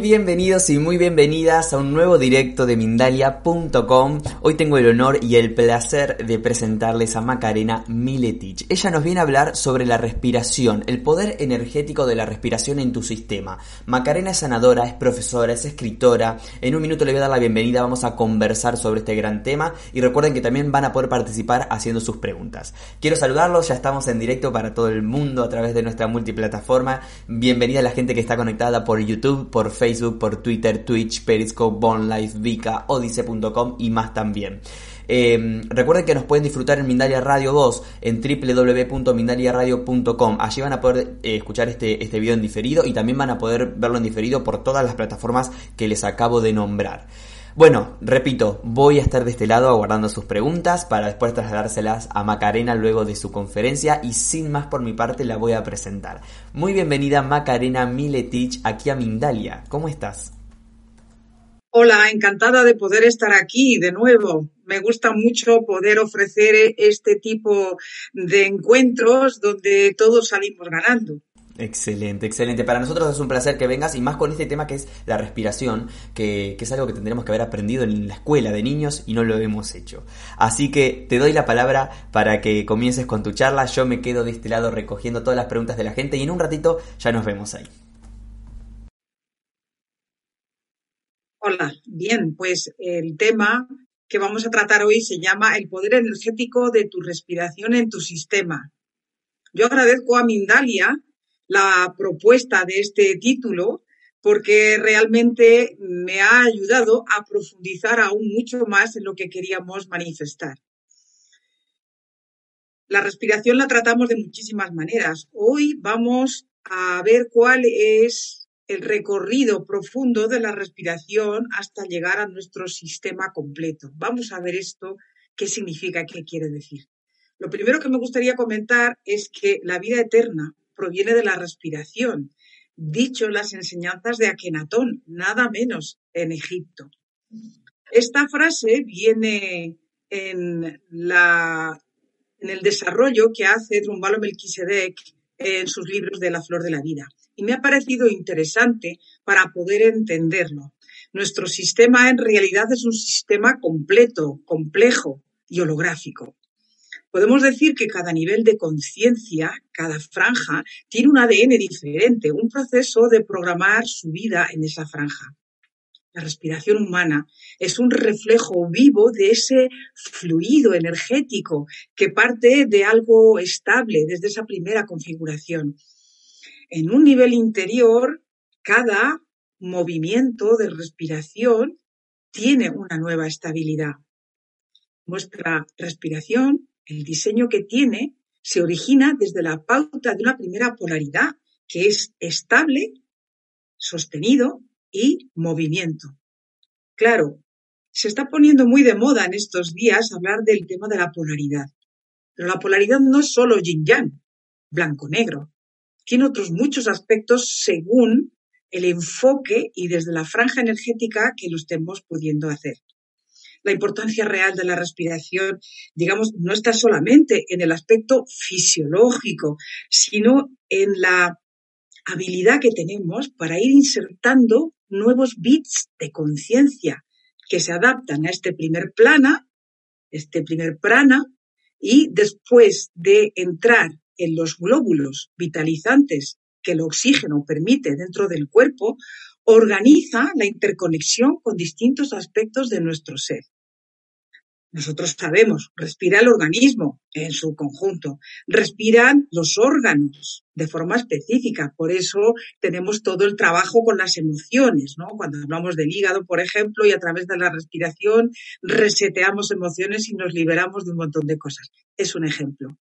Bienvenidos y muy bienvenidas a un nuevo directo de Mindalia.com. Hoy tengo el honor y el placer de presentarles a Macarena Miletich. Ella nos viene a hablar sobre la respiración, el poder energético de la respiración en tu sistema. Macarena es sanadora, es profesora, es escritora. En un minuto le voy a dar la bienvenida, vamos a conversar sobre este gran tema y recuerden que también van a poder participar haciendo sus preguntas. Quiero saludarlos, ya estamos en directo para todo el mundo a través de nuestra multiplataforma. Bienvenida a la gente que está conectada por YouTube, por Facebook, por Twitter, Twitch, Periscope, Bonlife, Vika, Odise.com y más también. Eh, recuerden que nos pueden disfrutar en Mindalia Radio 2 en www.mindaliaradio.com. Allí van a poder eh, escuchar este, este video en diferido y también van a poder verlo en diferido por todas las plataformas que les acabo de nombrar. Bueno, repito, voy a estar de este lado aguardando sus preguntas para después trasladárselas a Macarena luego de su conferencia y sin más por mi parte la voy a presentar. Muy bienvenida Macarena Miletich aquí a Mindalia. ¿Cómo estás? Hola, encantada de poder estar aquí de nuevo. Me gusta mucho poder ofrecer este tipo de encuentros donde todos salimos ganando. Excelente, excelente. Para nosotros es un placer que vengas y más con este tema que es la respiración, que, es algo que tendremos que haber aprendido en la escuela de niños y no lo hemos hecho. Así que te doy la palabra para que comiences con tu charla. Yo me quedo de este lado recogiendo todas las preguntas de la gente y en un ratito ya nos vemos ahí. Hola, bien, pues el tema que vamos a tratar hoy se llama el poder energético de tu respiración en tu sistema. Yo agradezco a Mindalia la propuesta de este título porque realmente me ha ayudado a profundizar aún mucho más en lo que queríamos manifestar. La respiración la tratamos de muchísimas maneras. Hoy vamos a ver cuál es el recorrido profundo de la respiración hasta llegar a nuestro sistema completo. Vamos a ver esto, qué significa, qué quiere decir. Lo primero que me gustaría comentar es que la vida eterna proviene de la respiración, dicho las enseñanzas de Akenatón, nada menos en Egipto. Esta frase viene en, el desarrollo que hace Trumbalo Melquisedec en sus libros de La Flor de la Vida. Y me ha parecido interesante para poder entenderlo. Nuestro sistema en realidad es un sistema completo, complejo y holográfico. Podemos decir que cada nivel de conciencia, cada franja, tiene un ADN diferente, un proceso de programar su vida en esa franja. La respiración humana es un reflejo vivo de ese fluido energético que parte de algo estable desde esa primera configuración. En un nivel interior, cada movimiento de respiración tiene una nueva estabilidad. Nuestra respiración el diseño que tiene se origina desde la pauta de una primera polaridad, que es estable, sostenido y movimiento. Claro, se está poniendo muy de moda en estos días hablar del tema de la polaridad. Pero la polaridad no es solo yin-yang, blanco-negro. Tiene otros muchos aspectos según el enfoque y desde la franja energética que lo estemos pudiendo hacer la importancia real de la respiración, digamos, no está solamente en el aspecto fisiológico, sino en la habilidad que tenemos para ir insertando nuevos bits de conciencia que se adaptan a este primer plana, este primer prana, y después de entrar en los glóbulos vitalizantes que el oxígeno permite dentro del cuerpo, organiza la interconexión con distintos aspectos de nuestro ser. nosotros sabemos, respira el organismo en su conjunto, respiran los órganos de forma específica. Por eso tenemos todo el trabajo con las emociones, ¿no? Cuando hablamos del hígado, por ejemplo, y a través de la respiración reseteamos emociones y nos liberamos de un montón de cosas. Es un ejemplo.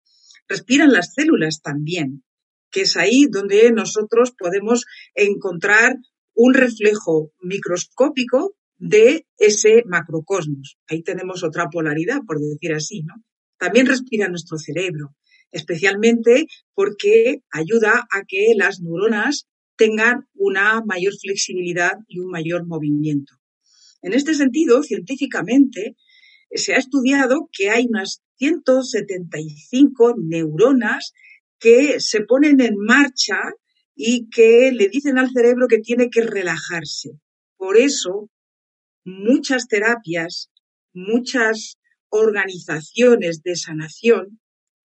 Respiran las células también, que es ahí donde nosotros podemos encontrar un reflejo microscópico de ese macrocosmos. Ahí tenemos otra polaridad, por decir así, ¿no? También respira nuestro cerebro, especialmente porque ayuda a que las neuronas tengan una mayor flexibilidad y un mayor movimiento. En este sentido, científicamente, se ha estudiado que hay unas 175 neuronas que se ponen en marcha y que le dicen al cerebro que tiene que relajarse. Por eso, muchas terapias, muchas organizaciones de sanación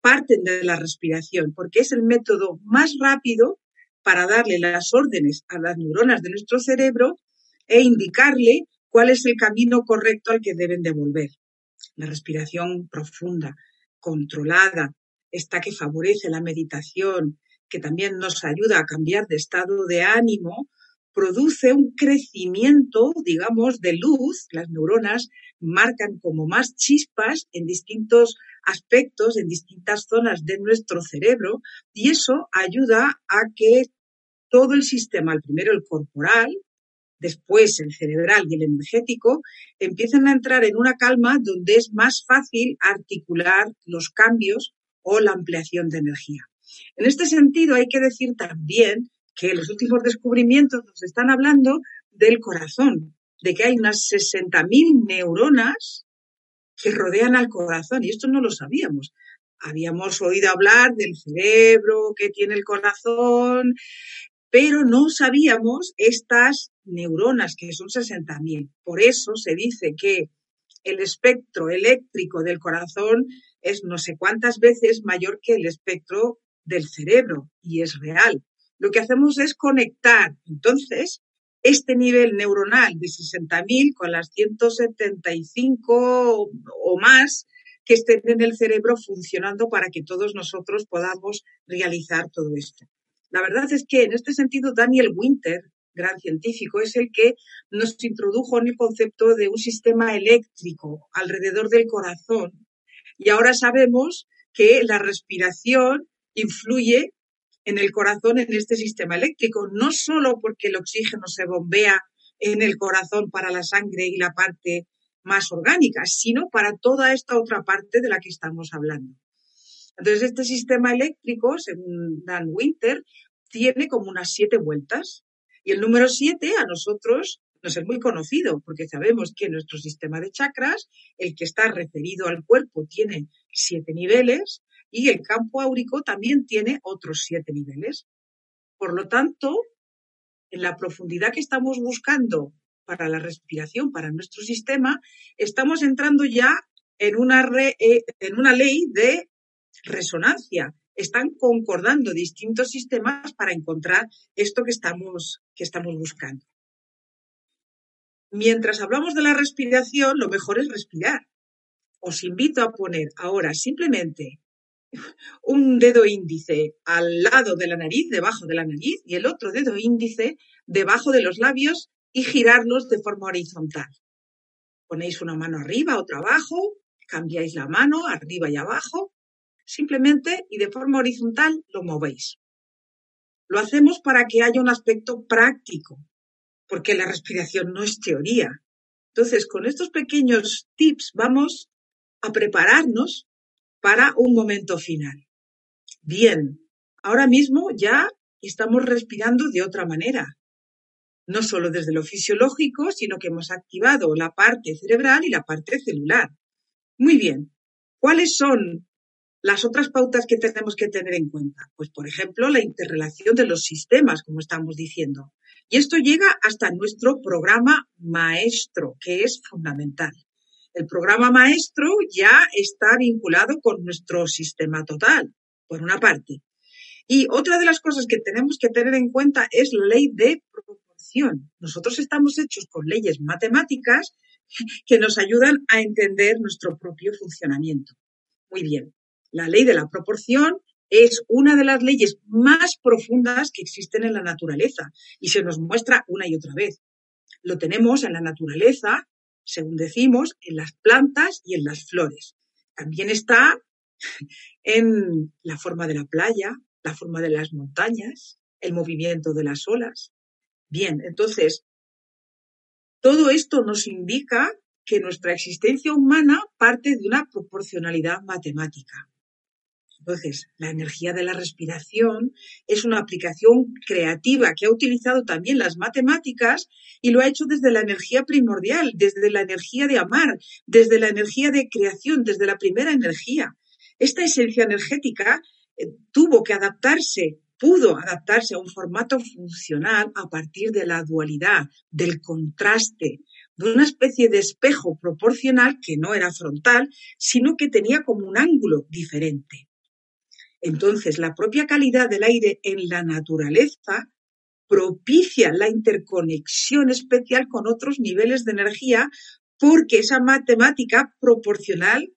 parten de la respiración, porque es el método más rápido para darle las órdenes a las neuronas de nuestro cerebro e indicarle cuál es el camino correcto al que deben devolver. La respiración profunda, controlada, esta que favorece la meditación, que también nos ayuda a cambiar de estado de ánimo, produce un crecimiento, digamos, de luz. Las neuronas marcan como más chispas en distintos aspectos, en distintas zonas de nuestro cerebro, y eso ayuda a que todo el sistema, el primero el corporal, después el cerebral y el energético, empiecen a entrar en una calma donde es más fácil articular los cambios o la ampliación de energía. En este sentido, hay que decir también que los últimos descubrimientos nos están hablando del corazón, de que hay unas 60.000 neuronas que rodean al corazón, y esto no lo sabíamos. Habíamos oído hablar del cerebro que tiene el corazón, pero no sabíamos estas neuronas, que son 60.000. Por eso se dice que el espectro eléctrico del corazón es no sé cuántas veces mayor que el espectro del cerebro, y es real lo que hacemos es conectar entonces este nivel neuronal de 60.000 con las 175 o más que estén en el cerebro funcionando para que todos nosotros podamos realizar todo esto. La verdad es que en este sentido Daniel Winter, gran científico, es el que nos introdujo en el concepto de un sistema eléctrico alrededor del corazón y ahora sabemos que la respiración influye en el corazón en este sistema eléctrico, no solo porque el oxígeno se bombea en el corazón para la sangre y la parte más orgánica, sino para toda esta otra parte de la que estamos hablando. Entonces, este sistema eléctrico, según Dan Winter, tiene como unas siete vueltas. Y el número siete a nosotros nos es muy conocido, porque sabemos que nuestro sistema de chakras, el que está referido al cuerpo, tiene siete niveles, y el campo áurico también tiene otros siete niveles. Por lo tanto, en la profundidad que estamos buscando para la respiración, para nuestro sistema, estamos entrando ya en una, eh, en una ley de resonancia. Están concordando distintos sistemas para encontrar esto que estamos, que estamos buscando. Mientras hablamos de la respiración, lo mejor es respirar. Os invito a poner ahora simplemente un dedo índice al lado de la nariz, debajo de la nariz, y el otro dedo índice debajo de los labios y girarlos de forma horizontal. Ponéis una mano arriba, otra abajo, cambiáis la mano arriba y abajo, simplemente y de forma horizontal lo movéis. Lo hacemos para que haya un aspecto práctico, porque la respiración no es teoría. Entonces, con estos pequeños tips vamos a prepararnos para un momento final. Bien, ahora mismo ya estamos respirando de otra manera. No solo desde lo fisiológico, sino que hemos activado la parte cerebral y la parte celular. Muy bien. ¿Cuáles son las otras pautas que tenemos que tener en cuenta? Pues, por ejemplo, la interrelación de los sistemas, como estamos diciendo. Y esto llega hasta nuestro programa maestro, que es fundamental. El programa maestro ya está vinculado con nuestro sistema total, por una parte. Y otra de las cosas que tenemos que tener en cuenta es la ley de proporción. Nosotros estamos hechos con leyes matemáticas que nos ayudan a entender nuestro propio funcionamiento. Muy bien, la ley de la proporción es una de las leyes más profundas que existen en la naturaleza y se nos muestra una y otra vez. Lo tenemos en la naturaleza, según decimos, en las plantas y en las flores. También está en la forma de la playa, la forma de las montañas, el movimiento de las olas. Bien, entonces, todo esto nos indica que nuestra existencia humana parte de una proporcionalidad matemática. Entonces, la energía de la respiración es una aplicación creativa que ha utilizado también las matemáticas y lo ha hecho desde la energía primordial, desde la energía de amar, desde la energía de creación, desde la primera energía. Esta esencia energética eh, tuvo que adaptarse, pudo adaptarse a un formato funcional a partir de la dualidad, del contraste, de una especie de espejo proporcional que no era frontal, sino que tenía como un ángulo diferente. Entonces, la propia calidad del aire en la naturaleza propicia la interconexión especial con otros niveles de energía porque esa matemática proporcional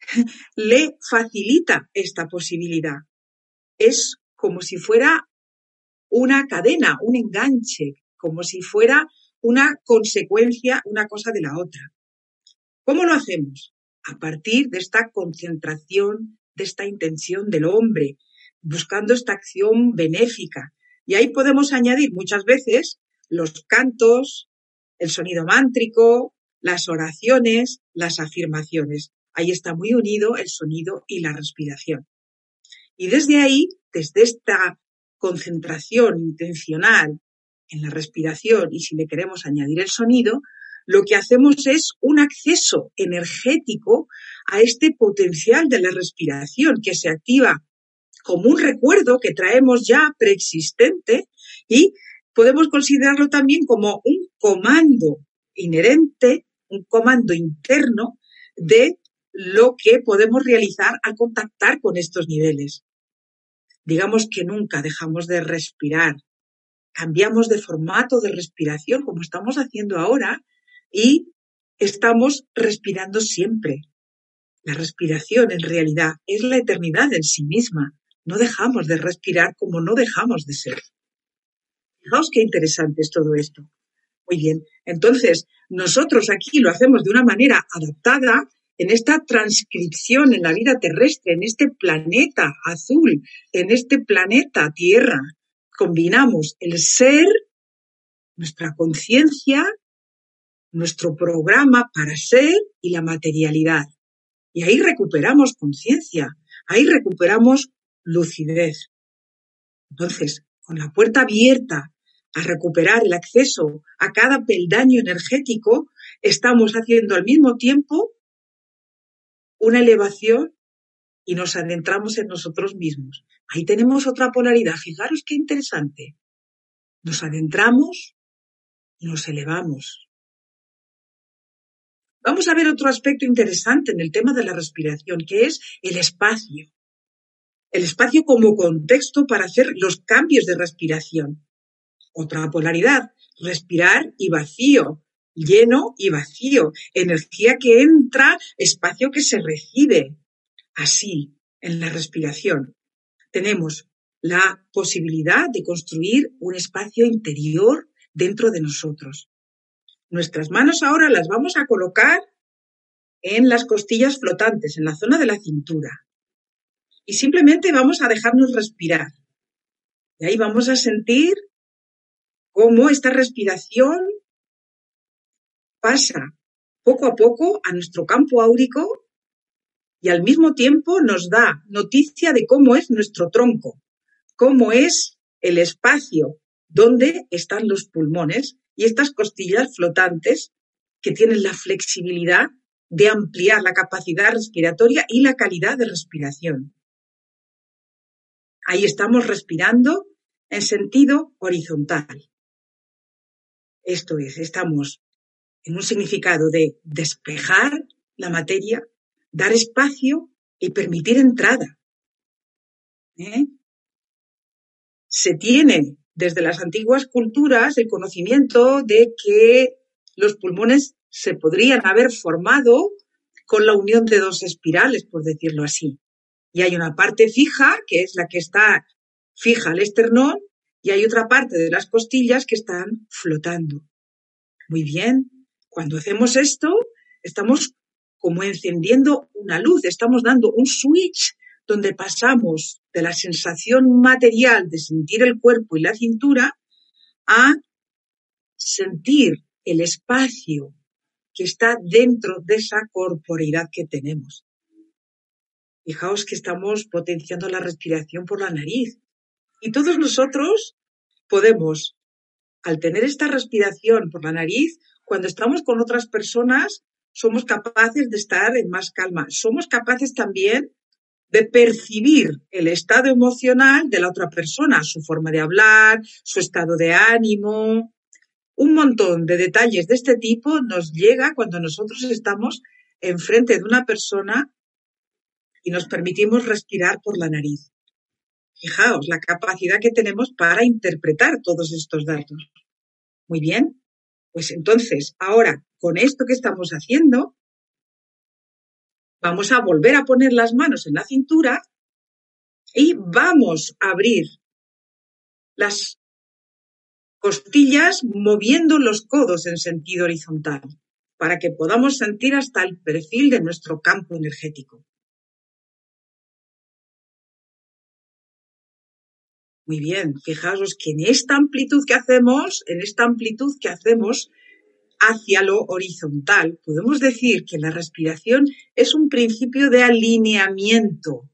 le facilita esta posibilidad. Es como si fuera una cadena, un enganche, como si fuera una consecuencia, una cosa de la otra. ¿Cómo lo hacemos? A partir de esta concentración de esta intención del hombre, buscando esta acción benéfica. Y ahí podemos añadir muchas veces los cantos, el sonido mántrico, las oraciones, las afirmaciones. Ahí está muy unido el sonido y la respiración. Y desde ahí, desde esta concentración intencional en la respiración y si le queremos añadir el sonido, lo que hacemos es un acceso energético a este potencial de la respiración que se activa como un recuerdo que traemos ya preexistente y podemos considerarlo también como un comando inherente, un comando interno de lo que podemos realizar al contactar con estos niveles. Digamos que nunca dejamos de respirar, cambiamos de formato de respiración como estamos haciendo ahora y estamos respirando siempre. La respiración en realidad es la eternidad en sí misma. No dejamos de respirar como no dejamos de ser. Fijaos qué interesante es todo esto. Muy bien, entonces nosotros aquí lo hacemos de una manera adaptada en esta transcripción en la vida terrestre, en este planeta azul, en este planeta Tierra. Combinamos el ser, nuestra conciencia nuestro programa para ser y la materialidad. Y ahí recuperamos conciencia, ahí recuperamos lucidez. Entonces, con la puerta abierta a recuperar el acceso a cada peldaño energético, estamos haciendo al mismo tiempo una elevación y nos adentramos en nosotros mismos. Ahí tenemos otra polaridad. Fijaros qué interesante. Nos adentramos y nos elevamos. Vamos a ver otro aspecto interesante en el tema de la respiración, que es el espacio. El espacio como contexto para hacer los cambios de respiración. Otra polaridad, respirar y vacío, lleno y vacío, energía que entra, espacio que se recibe. Así, en la respiración, tenemos la posibilidad de construir un espacio interior dentro de nosotros. Nuestras manos ahora las vamos a colocar en las costillas flotantes, en la zona de la cintura. Y simplemente vamos a dejarnos respirar. Y ahí vamos a sentir cómo esta respiración pasa poco a poco a nuestro campo áurico y al mismo tiempo nos da noticia de cómo es nuestro tronco, cómo es el espacio donde están los pulmones y estas costillas flotantes que tienen la flexibilidad de ampliar la capacidad respiratoria y la calidad de respiración. Ahí estamos respirando en sentido horizontal. Esto es, estamos en un significado de despejar la materia, dar espacio y permitir entrada. ¿Eh? Se tiene desde las antiguas culturas el conocimiento de que los pulmones se podrían haber formado con la unión de dos espirales, por decirlo así. Y hay una parte fija, que es la que está fija al esternón, y hay otra parte de las costillas que están flotando. Muy bien, cuando hacemos esto, estamos como encendiendo una luz, estamos dando un switch donde pasamos de la sensación material de sentir el cuerpo y la cintura a sentir el espacio que está dentro de esa corporeidad que tenemos. Fijaos que estamos potenciando la respiración por la nariz. Y todos nosotros podemos, al tener esta respiración por la nariz, cuando estamos con otras personas, somos capaces de estar en más calma. Somos capaces también de percibir el estado emocional de la otra persona, su forma de hablar, su estado de ánimo. Un montón de detalles de este tipo nos llega cuando nosotros estamos enfrente de una persona y nos permitimos respirar por la nariz. Fijaos la capacidad que tenemos para interpretar todos estos datos. Muy bien, pues entonces, ahora, con esto que estamos haciendo, vamos a volver a poner las manos en la cintura y vamos a abrir las costillas moviendo los codos en sentido horizontal para que podamos sentir hasta el perfil de nuestro campo energético. Muy bien, fijaos que en esta amplitud que hacemos, en esta amplitud que hacemos hacia lo horizontal, podemos decir que la respiración es un principio de alineamiento.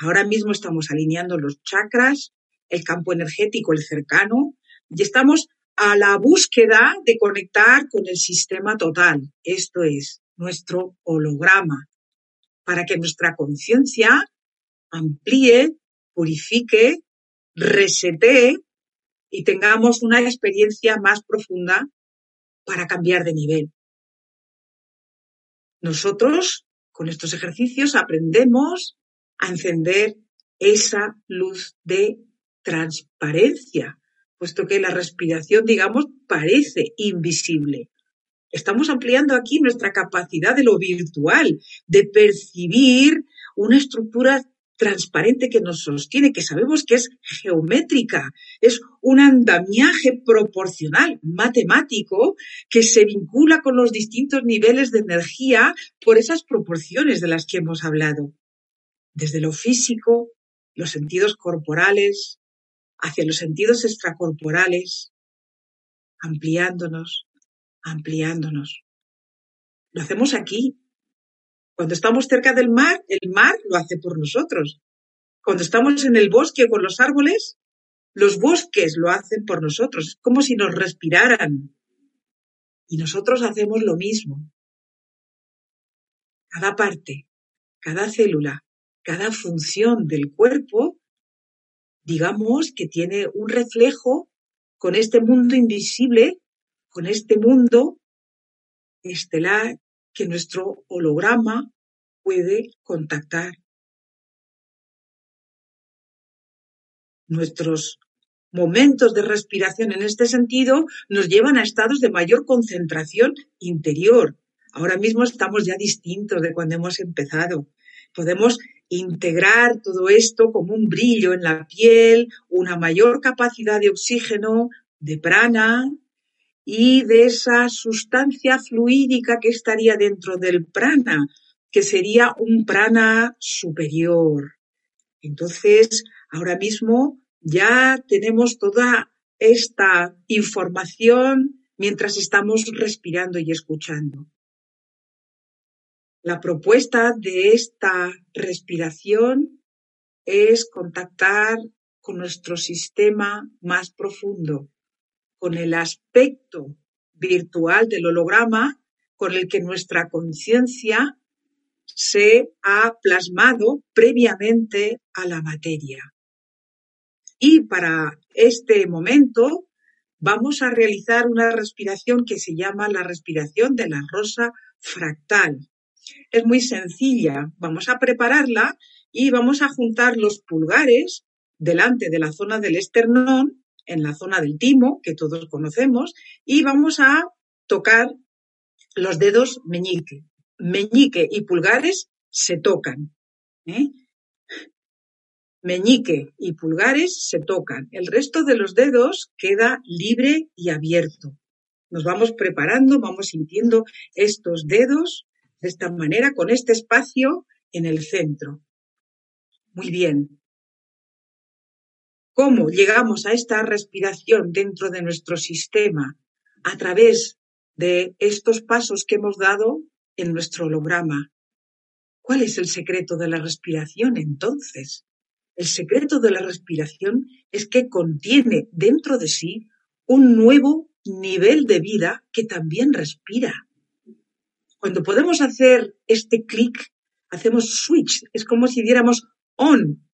Ahora mismo estamos alineando los chakras, el campo energético, el cercano, y estamos a la búsqueda de conectar con el sistema total, esto es, nuestro holograma, para que nuestra conciencia amplíe, purifique resetee y tengamos una experiencia más profunda para cambiar de nivel. Nosotros, con estos ejercicios, aprendemos a encender esa luz de transparencia, puesto que la respiración, digamos, parece invisible. Estamos ampliando aquí nuestra capacidad de lo virtual, de percibir una estructura transparente que nos sostiene, que sabemos que es geométrica, es un andamiaje proporcional, matemático, que se vincula con los distintos niveles de energía por esas proporciones de las que hemos hablado. Desde lo físico, los sentidos corporales, hacia los sentidos extracorporales, ampliándonos, ampliándonos. Lo hacemos aquí, cuando estamos cerca del mar, el mar lo hace por nosotros. Cuando estamos en el bosque con los árboles, los bosques lo hacen por nosotros. Es como si nos respiraran. Y nosotros hacemos lo mismo. Cada parte, cada célula, cada función del cuerpo, digamos que tiene un reflejo con este mundo invisible, con este mundo estelar que nuestro holograma puede contactar. Nuestros momentos de respiración en este sentido nos llevan a estados de mayor concentración interior. Ahora mismo estamos ya distintos de cuando hemos empezado. Podemos integrar todo esto como un brillo en la piel, una mayor capacidad de oxígeno, de prana, y de esa sustancia fluídica que estaría dentro del prana, que sería un prana superior. Entonces, ahora mismo ya tenemos toda esta información mientras estamos respirando y escuchando. La propuesta de esta respiración es contactar con nuestro sistema más profundo, con el aspecto virtual del holograma con el que nuestra conciencia se ha plasmado previamente a la materia. Y para este momento vamos a realizar una respiración que se llama la respiración de la rosa fractal. Es muy sencilla. Vamos a prepararla y vamos a juntar los pulgares delante de la zona del esternón en la zona del timo, que todos conocemos, y vamos a tocar los dedos meñique. Meñique y pulgares se tocan. ¿eh? Meñique y pulgares se tocan. El resto de los dedos queda libre y abierto. Nos vamos preparando, vamos sintiendo estos dedos de esta manera, con este espacio en el centro. Muy bien. ¿Cómo llegamos a esta respiración dentro de nuestro sistema? A través de estos pasos que hemos dado en nuestro holograma. ¿Cuál es el secreto de la respiración entonces? El secreto de la respiración es que contiene dentro de sí un nuevo nivel de vida que también respira. Cuando podemos hacer este clic, hacemos switch, es como si diéramos on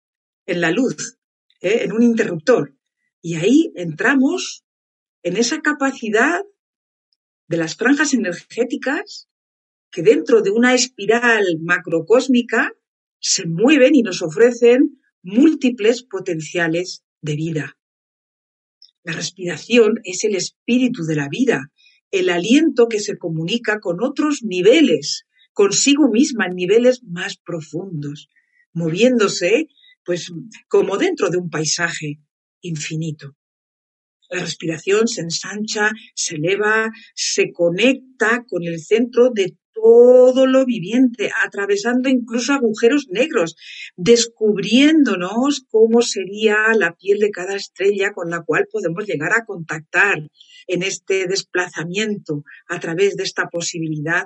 en la luz, ¿eh? en un interruptor. Y ahí entramos en esa capacidad de las franjas energéticas que dentro de una espiral macrocósmica se mueven y nos ofrecen múltiples potenciales de vida. La respiración es el espíritu de la vida, el aliento que se comunica con otros niveles, consigo misma en niveles más profundos, moviéndose pues como dentro de un paisaje infinito. La respiración se ensancha, se eleva, se conecta con el centro de todo lo viviente, atravesando incluso agujeros negros, descubriéndonos cómo sería la piel de cada estrella con la cual podemos llegar a contactar en este desplazamiento a través de esta posibilidad,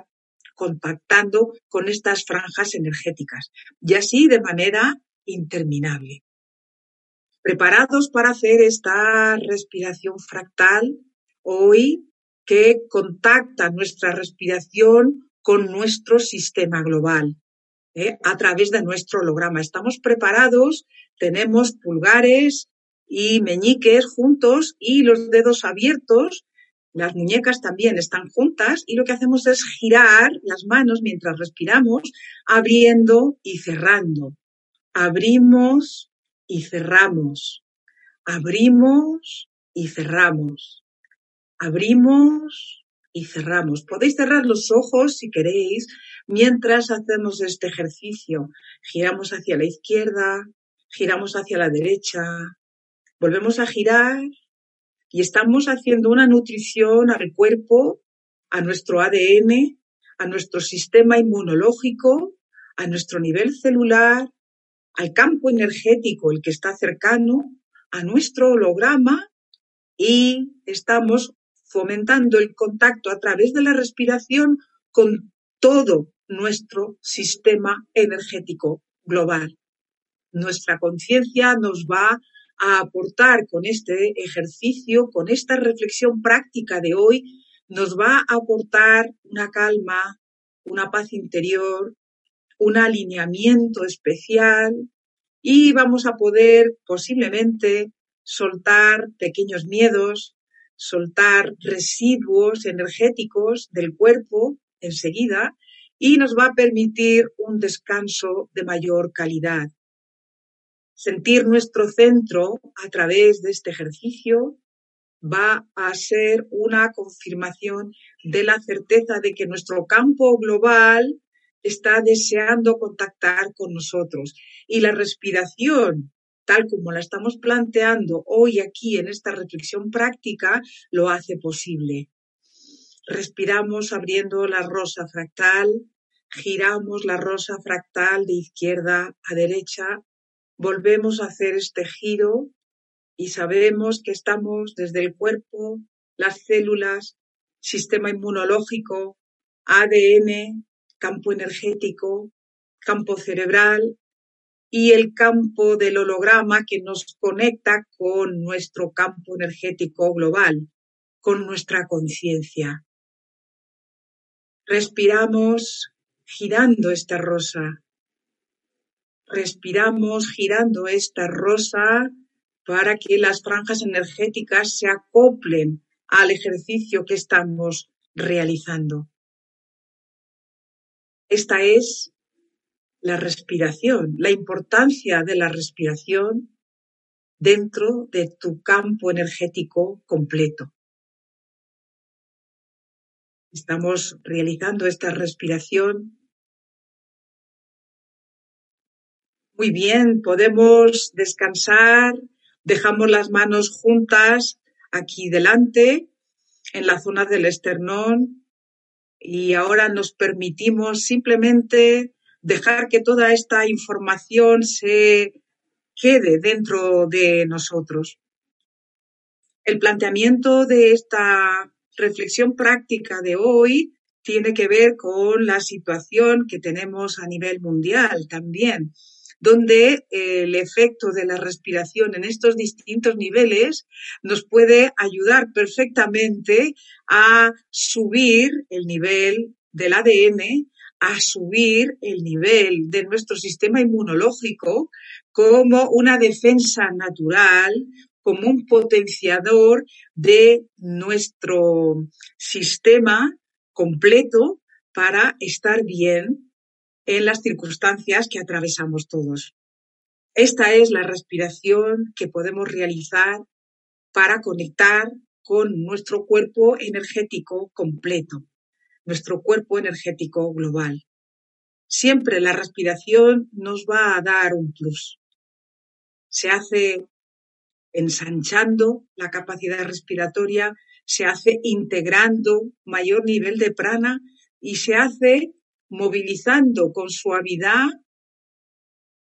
contactando con estas franjas energéticas. Y así de manera interminable. ¿Preparados para hacer esta respiración fractal hoy que contacta nuestra respiración con nuestro sistema global ¿eh? a través de nuestro holograma. Estamos preparados, tenemos pulgares y meñiques juntos y los dedos abiertos. Las muñecas también están juntas y lo que hacemos es girar las manos mientras respiramos, abriendo y cerrando. Abrimos y cerramos. Abrimos y cerramos. Abrimos y cerramos. Podéis cerrar los ojos si queréis mientras hacemos este ejercicio. Giramos hacia la izquierda, giramos hacia la derecha, volvemos a girar y estamos haciendo una nutrición al cuerpo, a nuestro ADN, a nuestro sistema inmunológico, a nuestro nivel celular, al campo energético, el que está cercano, a nuestro holograma y estamos fomentando el contacto a través de la respiración con todo nuestro sistema energético global. Nuestra conciencia nos va a aportar con este ejercicio, con esta reflexión práctica de hoy, nos va a aportar una calma, una paz interior, un alineamiento especial y vamos a poder posiblemente soltar pequeños miedos, soltar residuos energéticos del cuerpo enseguida y nos va a permitir un descanso de mayor calidad. Sentir nuestro centro a través de este ejercicio va a ser una confirmación de la certeza de que nuestro campo global está deseando contactar con nosotros. Y la respiración tal como la estamos planteando hoy aquí en esta reflexión práctica, lo hace posible. Respiramos abriendo la rosa fractal, giramos la rosa fractal de izquierda a derecha, volvemos a hacer este giro y sabemos que estamos desde el cuerpo, las células, sistema inmunológico, ADN, campo energético, campo cerebral, y el campo del holograma que nos conecta con nuestro campo energético global, con nuestra conciencia. Respiramos girando esta rosa. Respiramos girando esta rosa para que las franjas energéticas se acoplen al ejercicio que estamos realizando. Esta es la respiración, la importancia de la respiración dentro de tu campo energético completo. Estamos realizando esta respiración. Muy bien, podemos descansar, dejamos las manos juntas aquí delante, en la zona del esternón, y ahora nos permitimos simplemente dejar que toda esta información se quede dentro de nosotros. El planteamiento de esta reflexión práctica de hoy tiene que ver con la situación que tenemos a nivel mundial también, donde el efecto de la respiración en estos distintos niveles nos puede ayudar perfectamente a subir el nivel del ADN, a subir el nivel de nuestro sistema inmunológico como una defensa natural, como un potenciador de nuestro sistema completo para estar bien en las circunstancias que atravesamos todos. Esta es la respiración que podemos realizar para conectar con nuestro cuerpo energético completo, nuestro cuerpo energético global. Siempre la respiración nos va a dar un plus. Se hace ensanchando la capacidad respiratoria, se hace integrando mayor nivel de prana y se hace movilizando con suavidad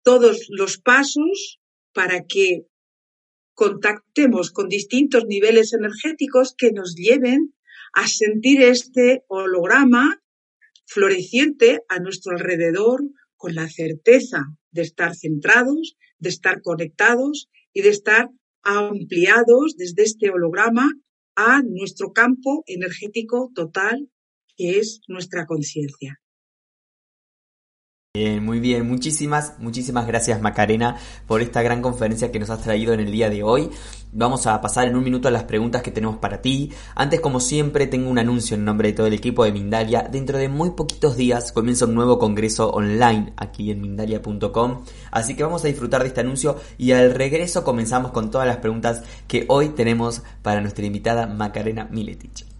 todos los pasos para que contactemos con distintos niveles energéticos que nos lleven a sentir este holograma floreciente a nuestro alrededor con la certeza de estar centrados, de estar conectados y de estar ampliados desde este holograma a nuestro campo energético total, que es nuestra conciencia. Bien, muy bien, muchísimas, muchísimas gracias Macarena por esta gran conferencia que nos has traído en el día de hoy. Vamos a pasar en un minuto a las preguntas que tenemos para ti. Antes, como siempre, tengo un anuncio en nombre de todo el equipo de Mindalia. Dentro de muy poquitos días comienza un nuevo congreso online aquí en Mindalia.com. Así que vamos a disfrutar de este anuncio y al regreso comenzamos con todas las preguntas que hoy tenemos para nuestra invitada Macarena Miletich.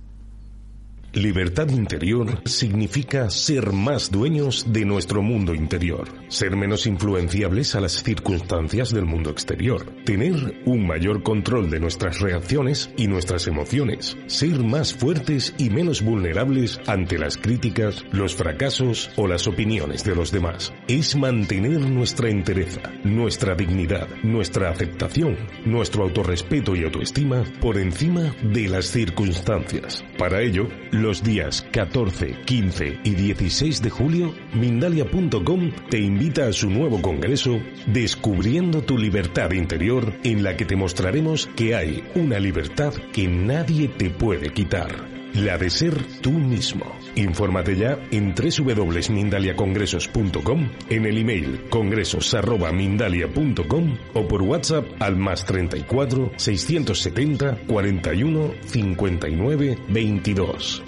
Libertad interior significa ser más dueños de nuestro mundo interior, ser menos influenciables a las circunstancias del mundo exterior, tener un mayor control de nuestras reacciones y nuestras emociones, ser más fuertes y menos vulnerables ante las críticas, los fracasos o las opiniones de los demás. Es mantener nuestra entereza, nuestra dignidad, nuestra aceptación, nuestro autorrespeto y autoestima por encima de las circunstancias. Para ello, los días 14, 15 y 16 de julio, Mindalia.com te invita a su nuevo congreso Descubriendo tu libertad interior, en la que te mostraremos que hay una libertad que nadie te puede quitar la de ser tú mismo. Infórmate ya en www.mindaliacongresos.com, en el email congresos@mindalia.com o por WhatsApp al más 34 670 41 59 22.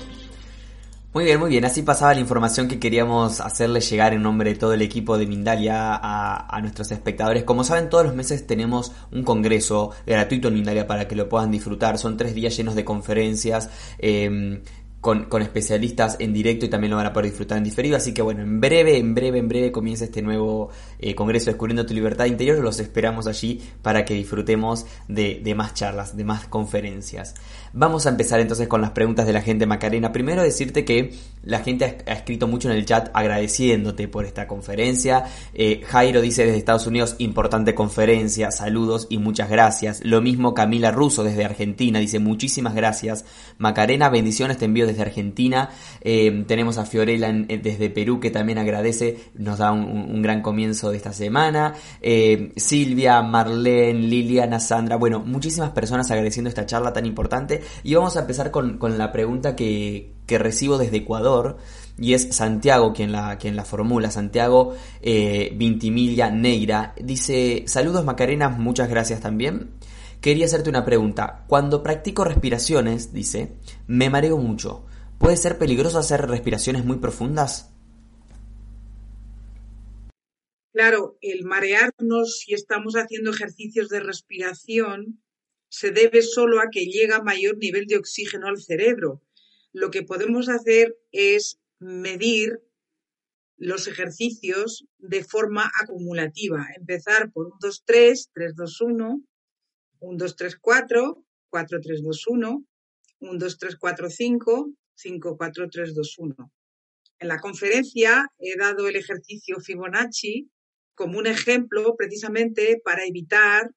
Muy bien, muy bien. Así pasaba la información que queríamos hacerle llegar en nombre de todo el equipo de Mindalia a, nuestros espectadores. Como saben, todos los meses tenemos un congreso gratuito en Mindalia para que lo puedan disfrutar. Son tres días llenos de conferencias. Eh, con, especialistas en directo y también lo van a poder disfrutar en diferido. Así que bueno, en breve, en breve, en breve comienza este nuevo eh, Congreso Descubriendo tu Libertad Interior. Los esperamos allí para que disfrutemos de, más charlas, de más conferencias. Vamos a empezar entonces con las preguntas de la gente Macarena. Primero decirte que la gente ha, escrito mucho en el chat agradeciéndote por esta conferencia. Eh, Jairo dice desde Estados Unidos, importante conferencia, saludos y muchas gracias. Lo mismo Camila Russo desde Argentina, dice muchísimas gracias. Macarena, bendiciones, te envío desde Argentina. Eh, tenemos a Fiorella desde Perú que también agradece, nos da un, gran comienzo de esta semana. Eh, Silvia, Marlene, Liliana, Sandra, bueno, muchísimas personas agradeciendo esta charla tan importante. Y vamos a empezar con, la pregunta que, recibo desde Ecuador y es Santiago quien la, quien la formula, Santiago eh, Vintimilla Neira. Dice, saludos Macarena, muchas gracias también. Quería hacerte una pregunta. Cuando practico respiraciones, dice, me mareo mucho. ¿Puede ser peligroso hacer respiraciones muy profundas? Claro, el marearnos si estamos haciendo ejercicios de respiración se debe solo a que llega mayor nivel de oxígeno al cerebro. lo que podemos hacer es medir los ejercicios de forma acumulativa. Empezar por 1, 2, 3, 3, 2, 1, 1, 2, 3, 4, 4, 3, 2, 1, 1, 2, 3, 4, 5, 5, 4, 3, 2, 1. En la conferencia he dado el ejercicio Fibonacci como un ejemplo precisamente para evitar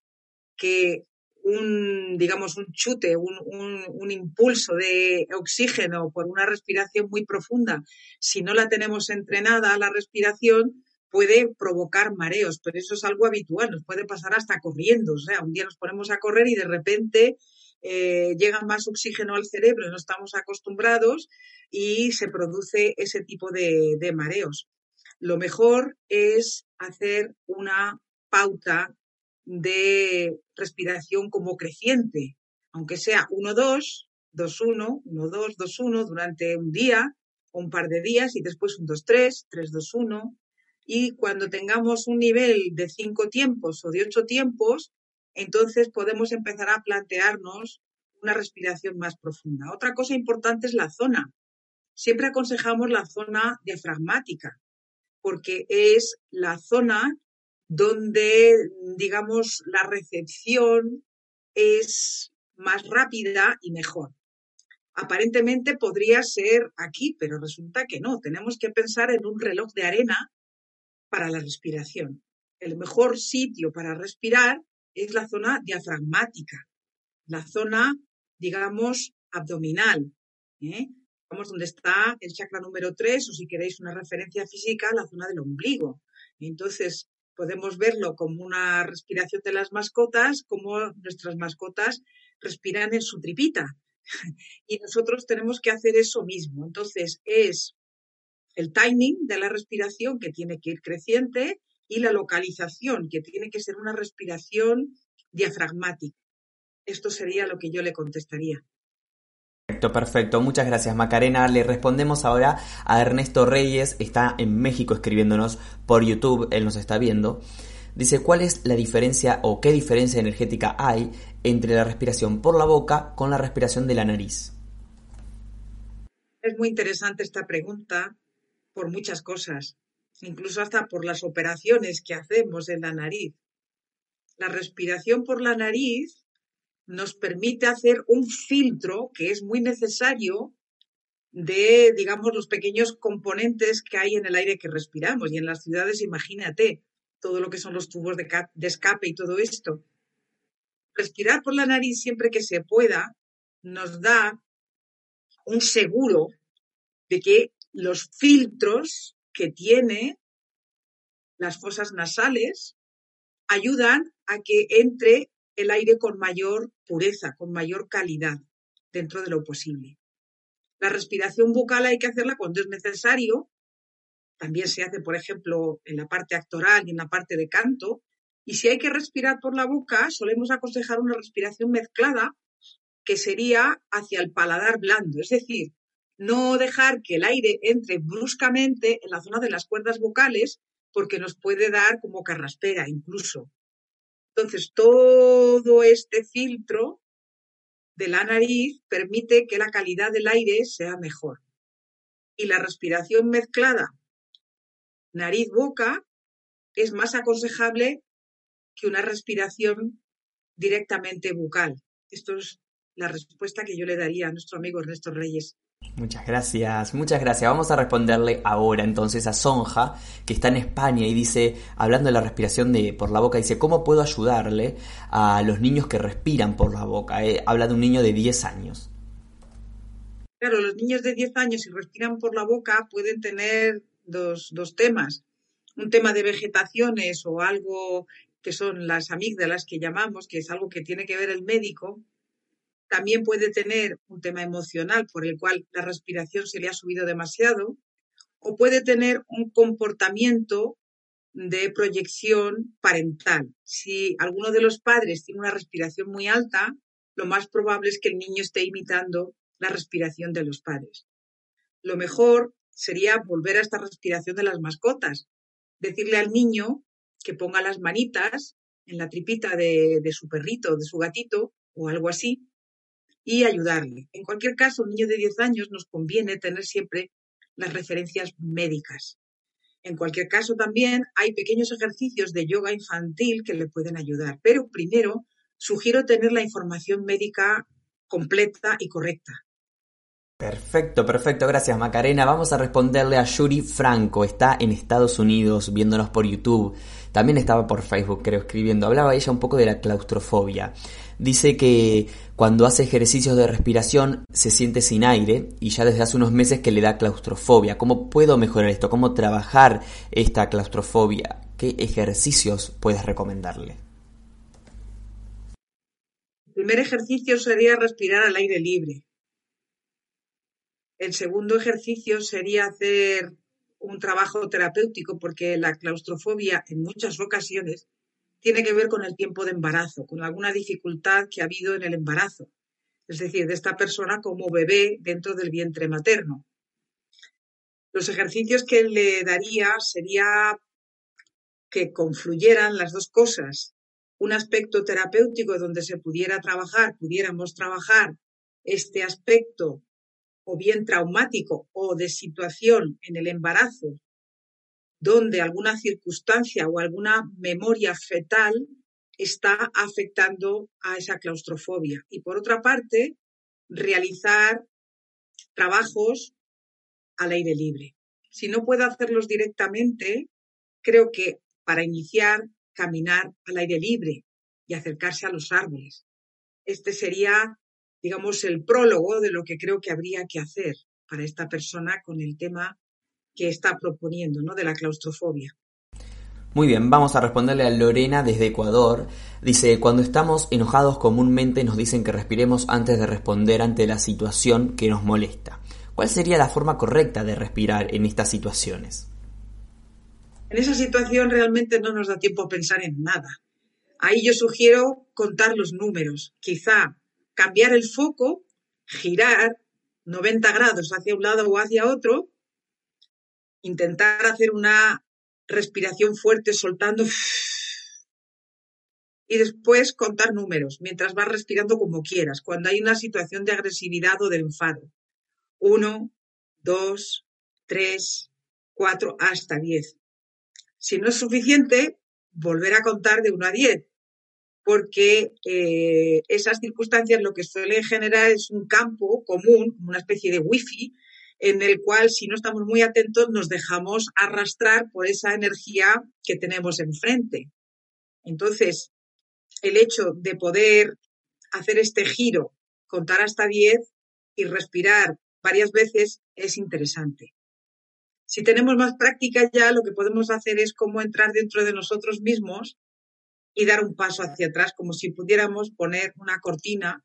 que un, digamos, un chute, un, un, impulso de oxígeno por una respiración muy profunda, si no la tenemos entrenada, la respiración puede provocar mareos, pero eso es algo habitual, nos puede pasar hasta corriendo, o sea, un día nos ponemos a correr y de repente eh, llega más oxígeno al cerebro, no estamos acostumbrados y se produce ese tipo de mareos. Lo mejor es hacer una pauta de respiración como creciente, aunque sea 1-2, 2-1, 1-2, 2-1 durante un día o un par de días y después un 2-3, 3-2-1. Y cuando tengamos un nivel de cinco tiempos o de ocho tiempos, entonces podemos empezar a plantearnos una respiración más profunda. Otra cosa importante es la zona. Siempre aconsejamos la zona diafragmática, porque es la zona donde, digamos, la recepción es más rápida y mejor. Aparentemente podría ser aquí, pero resulta que no. Tenemos que pensar en un reloj de arena para la respiración. El mejor sitio para respirar es la zona diafragmática, la zona, digamos, abdominal. ¿eh? Vamos donde está el chakra número 3 o si queréis una referencia física, la zona del ombligo. Entonces, podemos verlo como una respiración de las mascotas, como nuestras mascotas respiran en su tripita. Y nosotros tenemos que hacer eso mismo. Entonces, es el timing de la respiración que tiene que ir creciente y la localización, que tiene que ser una respiración diafragmática. Esto sería lo que yo le contestaría. Perfecto, perfecto. Muchas gracias Macarena. Le respondemos ahora a Ernesto Reyes. Está en México escribiéndonos por YouTube. Él nos está viendo. Dice, ¿cuál es la diferencia o qué diferencia energética hay entre la respiración por la boca con la respiración de la nariz? Es muy interesante esta pregunta por muchas cosas, incluso hasta por las operaciones que hacemos en la nariz. La respiración por la nariz nos permite hacer un filtro que es muy necesario de, digamos, los pequeños componentes que hay en el aire que respiramos. Y en las ciudades, imagínate, todo lo que son los tubos de, de escape y todo esto. Respirar por la nariz siempre que se pueda nos da un seguro de que los filtros que tiene las fosas nasales ayudan a que entre el aire con mayor pureza, con mayor calidad dentro de lo posible. La respiración bucal hay que hacerla cuando es necesario. También se hace, por ejemplo, en la parte actoral y en la parte de canto. Y si hay que respirar por la boca, solemos aconsejar una respiración mezclada que sería hacia el paladar blando, es decir, no dejar que el aire entre bruscamente en la zona de las cuerdas vocales porque nos puede dar como carraspera incluso. Entonces, todo este filtro de la nariz permite que la calidad del aire sea mejor. Y la respiración mezclada nariz-boca es más aconsejable que una respiración directamente bucal. Esto es la respuesta que yo le daría a nuestro amigo Ernesto Reyes. Muchas gracias, muchas gracias. Vamos a responderle ahora entonces a Sonja, que está en España y dice, hablando de la respiración de, por la boca, dice, ¿cómo puedo ayudarle a los niños que respiran por la boca? Eh, habla de un niño de 10 años. Claro, los niños de 10 años si respiran por la boca pueden tener dos, dos temas. Un tema de vegetaciones o algo que son las amígdalas que llamamos, que es algo que tiene que ver el médico, también puede tener un tema emocional por el cual la respiración se le ha subido demasiado o puede tener un comportamiento de proyección parental. Si alguno de los padres tiene una respiración muy alta, lo más probable es que el niño esté imitando la respiración de los padres. Lo mejor sería volver a esta respiración de las mascotas, decirle al niño que ponga las manitas en la tripita de, de su perrito, de su gatito o algo así, y ayudarle. En cualquier caso, un niño de 10 años nos conviene tener siempre las referencias médicas. En cualquier caso, también hay pequeños ejercicios de yoga infantil que le pueden ayudar, pero primero sugiero tener la información médica completa y correcta. Perfecto, perfecto, gracias Macarena. Vamos a responderle a Yuri Franco, está en Estados Unidos viéndonos por YouTube, también estaba por Facebook creo escribiendo, hablaba ella un poco de la claustrofobia. Dice que cuando hace ejercicios de respiración se siente sin aire y ya desde hace unos meses que le da claustrofobia. ¿Cómo puedo mejorar esto? ¿Cómo trabajar esta claustrofobia? ¿Qué ejercicios puedes recomendarle? El primer ejercicio sería respirar al aire libre el segundo ejercicio sería hacer un trabajo terapéutico porque la claustrofobia en muchas ocasiones tiene que ver con el tiempo de embarazo, con alguna dificultad que ha habido en el embarazo, es decir, de esta persona como bebé dentro del vientre materno. Los ejercicios que le daría sería que confluyeran las dos cosas, un aspecto terapéutico donde se pudiera trabajar, pudiéramos trabajar este aspecto o bien traumático o de situación en el embarazo donde alguna circunstancia o alguna memoria fetal está afectando a esa claustrofobia. Y por otra parte, realizar trabajos al aire libre. Si no puedo hacerlos directamente, creo que para iniciar, caminar al aire libre y acercarse a los árboles. Este sería digamos, el prólogo de lo que creo que habría que hacer para esta persona con el tema que está proponiendo, ¿no? De la claustrofobia. Muy bien, vamos a responderle a Lorena desde Ecuador. Dice, cuando estamos enojados comúnmente nos dicen que respiremos antes de responder ante la situación que nos molesta. ¿Cuál sería la forma correcta de respirar en estas situaciones? En esa situación realmente no nos da tiempo a pensar en nada. Ahí yo sugiero contar los números. Quizá cambiar el foco, girar 90 grados hacia un lado o hacia otro, intentar hacer una respiración fuerte soltando y después contar números mientras vas respirando como quieras, cuando hay una situación de agresividad o de enfado. Uno, dos, tres, cuatro, hasta diez. Si no es suficiente, volver a contar de uno a diez porque eh, esas circunstancias lo que suelen generar es un campo común, una especie de wifi, en el cual si no estamos muy atentos nos dejamos arrastrar por esa energía que tenemos enfrente. Entonces, el hecho de poder hacer este giro, contar hasta 10 y respirar varias veces es interesante. Si tenemos más práctica ya, lo que podemos hacer es como entrar dentro de nosotros mismos y dar un paso hacia atrás, como si pudiéramos poner una cortina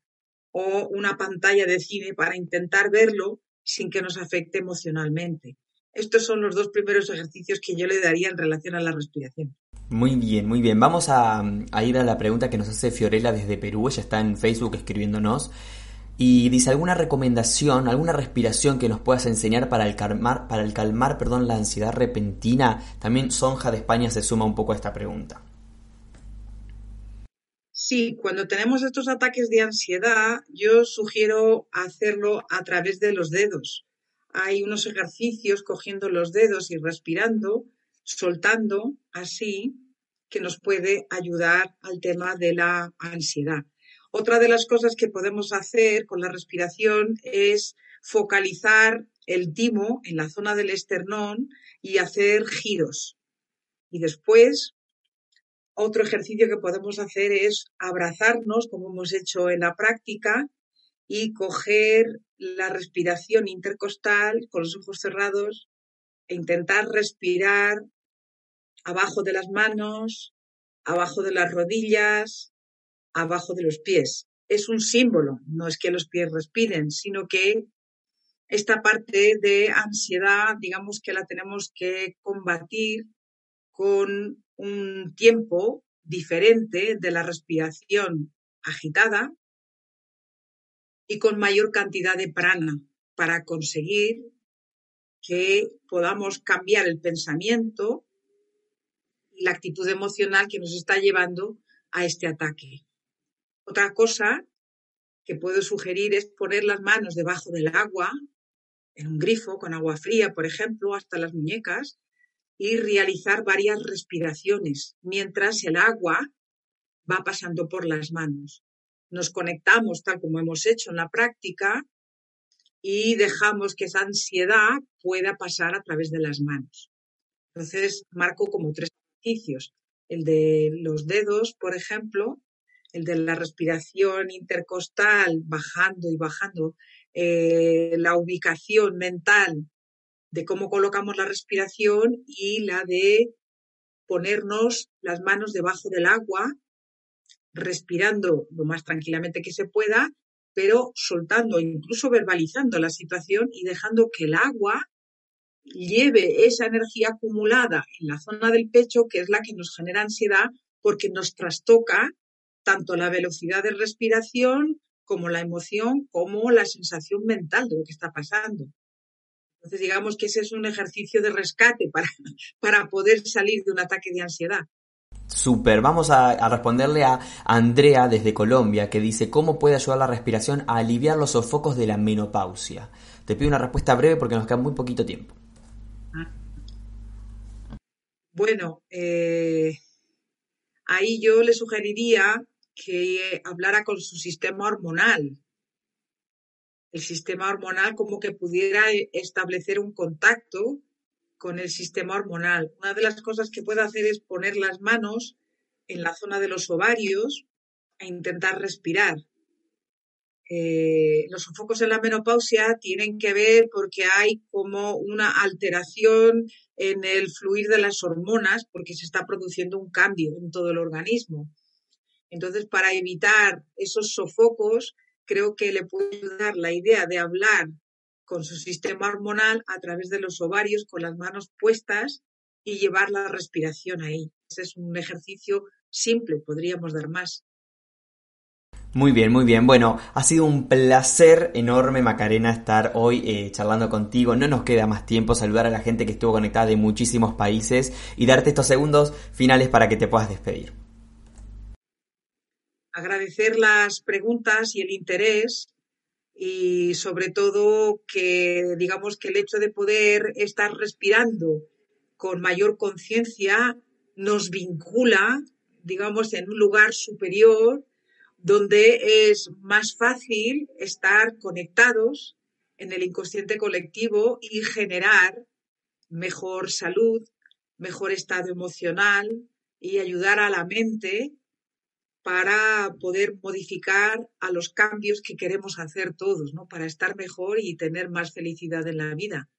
o una pantalla de cine para intentar verlo sin que nos afecte emocionalmente. Estos son los dos primeros ejercicios que yo le daría en relación a la respiración. Muy bien, muy bien. Vamos a, ir a la pregunta que nos hace Fiorella desde Perú. Ella está en Facebook escribiéndonos. Y dice, ¿alguna recomendación, alguna respiración que nos puedas enseñar para el calmar, para el calmar perdón, la ansiedad repentina? También Sonja de España se suma un poco a esta pregunta. Sí, cuando tenemos estos ataques de ansiedad, yo sugiero hacerlo a través de los dedos. Hay unos ejercicios cogiendo los dedos y respirando, soltando así, que nos puede ayudar al tema de la ansiedad. Otra de las cosas que podemos hacer con la respiración es focalizar el timo en la zona del esternón y hacer giros. Y después otro ejercicio que podemos hacer es abrazarnos, como hemos hecho en la práctica, y coger la respiración intercostal con los ojos cerrados e intentar respirar abajo de las manos, abajo de las rodillas, abajo de los pies. Es un símbolo, no es que los pies respiren, sino que esta parte de ansiedad, digamos que la tenemos que combatir con un tiempo diferente de la respiración agitada y con mayor cantidad de prana para conseguir que podamos cambiar el pensamiento y la actitud emocional que nos está llevando a este ataque. Otra cosa que puedo sugerir es poner las manos debajo del agua, en un grifo con agua fría, por ejemplo, hasta las muñecas, y realizar varias respiraciones mientras el agua va pasando por las manos. Nos conectamos tal como hemos hecho en la práctica y dejamos que esa ansiedad pueda pasar a través de las manos. Entonces, marco como tres ejercicios. El de los dedos, por ejemplo, el de la respiración intercostal, bajando y bajando, eh, la ubicación mental de cómo colocamos la respiración y la de ponernos las manos debajo del agua, respirando lo más tranquilamente que se pueda, pero soltando, incluso verbalizando la situación y dejando que el agua lleve esa energía acumulada en la zona del pecho, que es la que nos genera ansiedad, porque nos trastoca tanto la velocidad de respiración como la emoción, como la sensación mental de lo que está pasando. Entonces, digamos que ese es un ejercicio de rescate para, para poder salir de un ataque de ansiedad. Super, vamos a, a, responderle a Andrea desde Colombia que dice cómo puede ayudar la respiración a aliviar los sofocos de la menopausia. Te pido una respuesta breve porque nos queda muy poquito tiempo. Bueno, eh, ahí yo le sugeriría que hablara con su sistema hormonal. El sistema hormonal como que pudiera establecer un contacto con el sistema hormonal. Una de las cosas que puede hacer es poner las manos en la zona de los ovarios e intentar respirar. Eh, los sofocos en la menopausia tienen que ver porque hay como una alteración en el fluir de las hormonas porque se está produciendo un cambio en todo el organismo. Entonces, para evitar esos sofocos, creo que le puede ayudar la idea de hablar con su sistema hormonal a través de los ovarios con las manos puestas y llevar la respiración ahí. Ese es un ejercicio simple, podríamos dar más. Muy bien, muy bien. Bueno, ha sido un placer enorme, Macarena, estar hoy eh, charlando contigo. No nos queda más tiempo saludar a la gente que estuvo conectada de muchísimos países y darte estos segundos finales para que te puedas despedir agradecer las preguntas y el interés y sobre todo que digamos que el hecho de poder estar respirando con mayor conciencia nos vincula digamos en un lugar superior donde es más fácil estar conectados en el inconsciente colectivo y generar mejor salud, mejor estado emocional y ayudar a la mente para poder modificar a los cambios que queremos hacer todos, ¿no? Para estar mejor y tener más felicidad en la vida.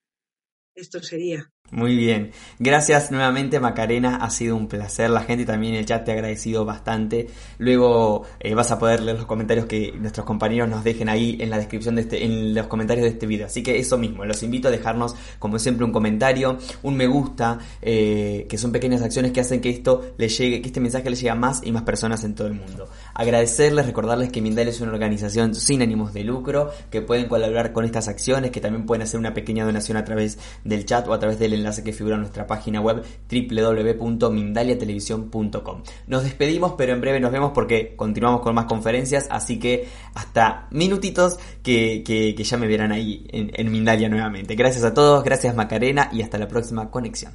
Esto sería. Muy bien. Gracias nuevamente Macarena, ha sido un placer. La gente también en el chat te ha agradecido bastante. Luego eh, vas a poder leer los comentarios que nuestros compañeros nos dejen ahí en la descripción de este, en los comentarios de este video. Así que eso mismo, los invito a dejarnos como siempre un comentario, un me gusta, eh, que son pequeñas acciones que hacen que esto le llegue, que este mensaje le llegue a más y más personas en todo el mundo. Agradecerles, recordarles que Mindal es una organización sin ánimos de lucro, que pueden colaborar con estas acciones, que también pueden hacer una pequeña donación a través del chat o a través del enlace que figura en nuestra página web www.mindaliatelevisión.com. Nos despedimos, pero en breve nos vemos porque continuamos con más conferencias, así que hasta minutitos que, ya me verán ahí en, en Mindalia nuevamente. Gracias a todos, gracias Macarena y hasta la próxima conexión.